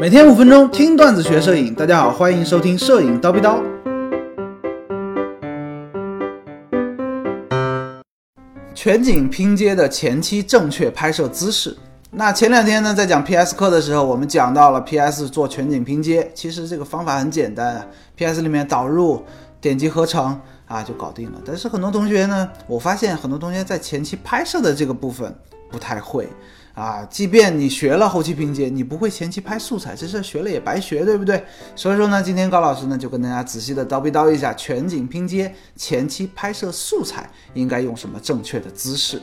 每天五分钟听段子学摄影，大家好，欢迎收听摄影叨逼叨。全景拼接的前期正确拍摄姿势。那前两天呢，在讲 PS 课的时候，我们讲到了 PS 做全景拼接，其实这个方法很简单啊，PS 里面导入、点击合成啊就搞定了。但是很多同学呢，我发现很多同学在前期拍摄的这个部分不太会。啊，即便你学了后期拼接，你不会前期拍素材，这事学了也白学，对不对？所以说呢，今天高老师呢就跟大家仔细的叨逼叨一下全景拼接前期拍摄素材应该用什么正确的姿势。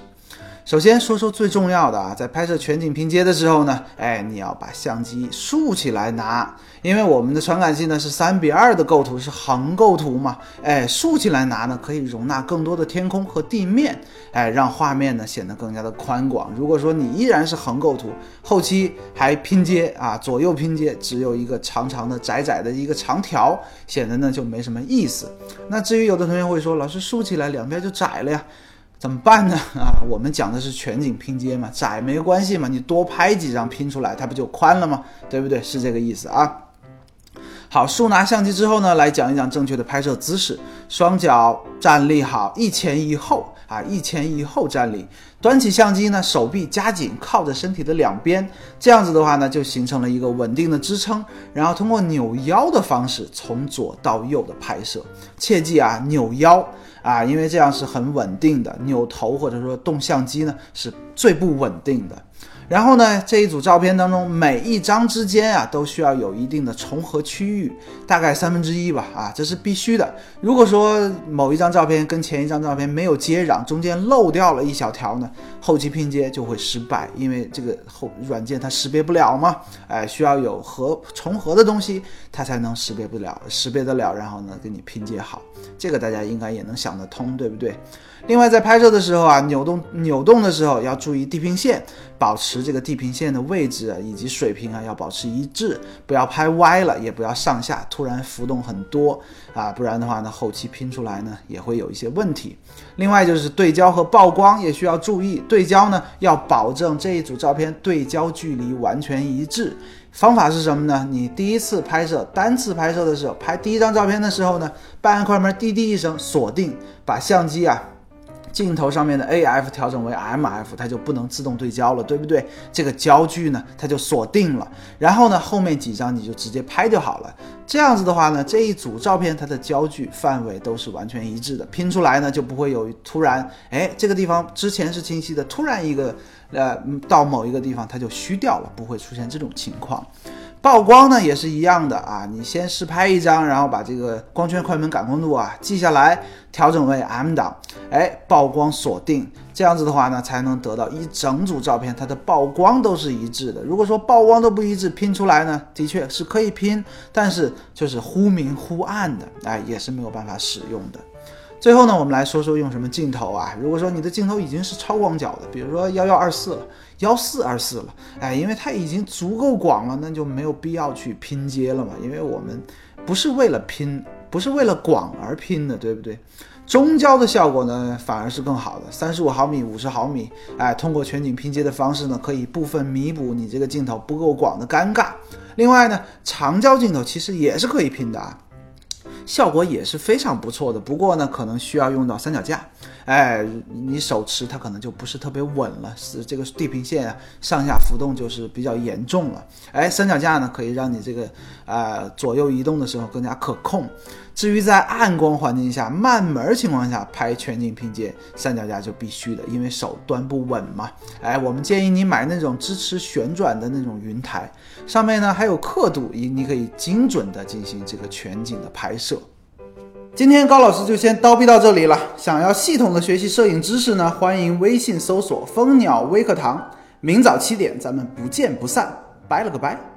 首先说说最重要的啊，在拍摄全景拼接的时候呢，哎，你要把相机竖起来拿，因为我们的传感器呢是三比二的构图，是横构图嘛，哎，竖起来拿呢可以容纳更多的天空和地面，哎，让画面呢显得更加的宽广。如果说你依然是横构图，后期还拼接啊，左右拼接只有一个长长的窄窄的一个长条，显得呢就没什么意思。那至于有的同学会说，老师竖起来两边就窄了呀。怎么办呢？啊，我们讲的是全景拼接嘛，窄没关系嘛，你多拍几张拼出来，它不就宽了吗？对不对？是这个意思啊。好，竖拿相机之后呢，来讲一讲正确的拍摄姿势。双脚站立好，一前一后啊，一前一后站立。端起相机呢，手臂夹紧，靠着身体的两边，这样子的话呢，就形成了一个稳定的支撑。然后通过扭腰的方式，从左到右的拍摄。切记啊，扭腰。啊，因为这样是很稳定的，扭头或者说动相机呢是最不稳定的。然后呢，这一组照片当中，每一张之间啊，都需要有一定的重合区域，大概三分之一吧，啊，这是必须的。如果说某一张照片跟前一张照片没有接壤，中间漏掉了一小条呢，后期拼接就会失败，因为这个后软件它识别不了嘛，哎，需要有合重合的东西，它才能识别不了，识别得了，然后呢给你拼接好。这个大家应该也能想想得通，对不对？另外，在拍摄的时候啊，扭动扭动的时候要注意地平线，保持这个地平线的位置以及水平啊，要保持一致，不要拍歪了，也不要上下突然浮动很多啊，不然的话呢，后期拼出来呢也会有一些问题。另外就是对焦和曝光也需要注意，对焦呢要保证这一组照片对焦距离完全一致。方法是什么呢？你第一次拍摄单次拍摄的时候，拍第一张照片的时候呢，半按快门滴滴一声锁定，把相机啊。镜头上面的 AF 调整为 MF，它就不能自动对焦了，对不对？这个焦距呢，它就锁定了。然后呢，后面几张你就直接拍就好了。这样子的话呢，这一组照片它的焦距范围都是完全一致的，拼出来呢就不会有突然，哎，这个地方之前是清晰的，突然一个，呃，到某一个地方它就虚掉了，不会出现这种情况。曝光呢也是一样的啊，你先试拍一张，然后把这个光圈、快门、感光度啊记下来，调整为 M 档，哎，曝光锁定，这样子的话呢，才能得到一整组照片它的曝光都是一致的。如果说曝光都不一致，拼出来呢，的确是可以拼，但是就是忽明忽暗的，哎，也是没有办法使用的。最后呢，我们来说说用什么镜头啊？如果说你的镜头已经是超广角的，比如说幺幺二四了，幺四二四了，哎，因为它已经足够广了，那就没有必要去拼接了嘛。因为我们不是为了拼，不是为了广而拼的，对不对？中焦的效果呢，反而是更好的，三十五毫米、五十毫米，哎，通过全景拼接的方式呢，可以部分弥补你这个镜头不够广的尴尬。另外呢，长焦镜头其实也是可以拼的啊。效果也是非常不错的，不过呢，可能需要用到三脚架，哎，你手持它可能就不是特别稳了，是这个地平线上下浮动就是比较严重了，哎，三脚架呢可以让你这个呃左右移动的时候更加可控。至于在暗光环境下、慢门情况下拍全景拼接，三脚架就必须的，因为手端不稳嘛。哎，我们建议你买那种支持旋转的那种云台，上面呢还有刻度，你你可以精准的进行这个全景的拍摄。今天高老师就先叨逼到这里了。想要系统的学习摄影知识呢，欢迎微信搜索蜂鸟微课堂，明早七点咱们不见不散。拜了个拜。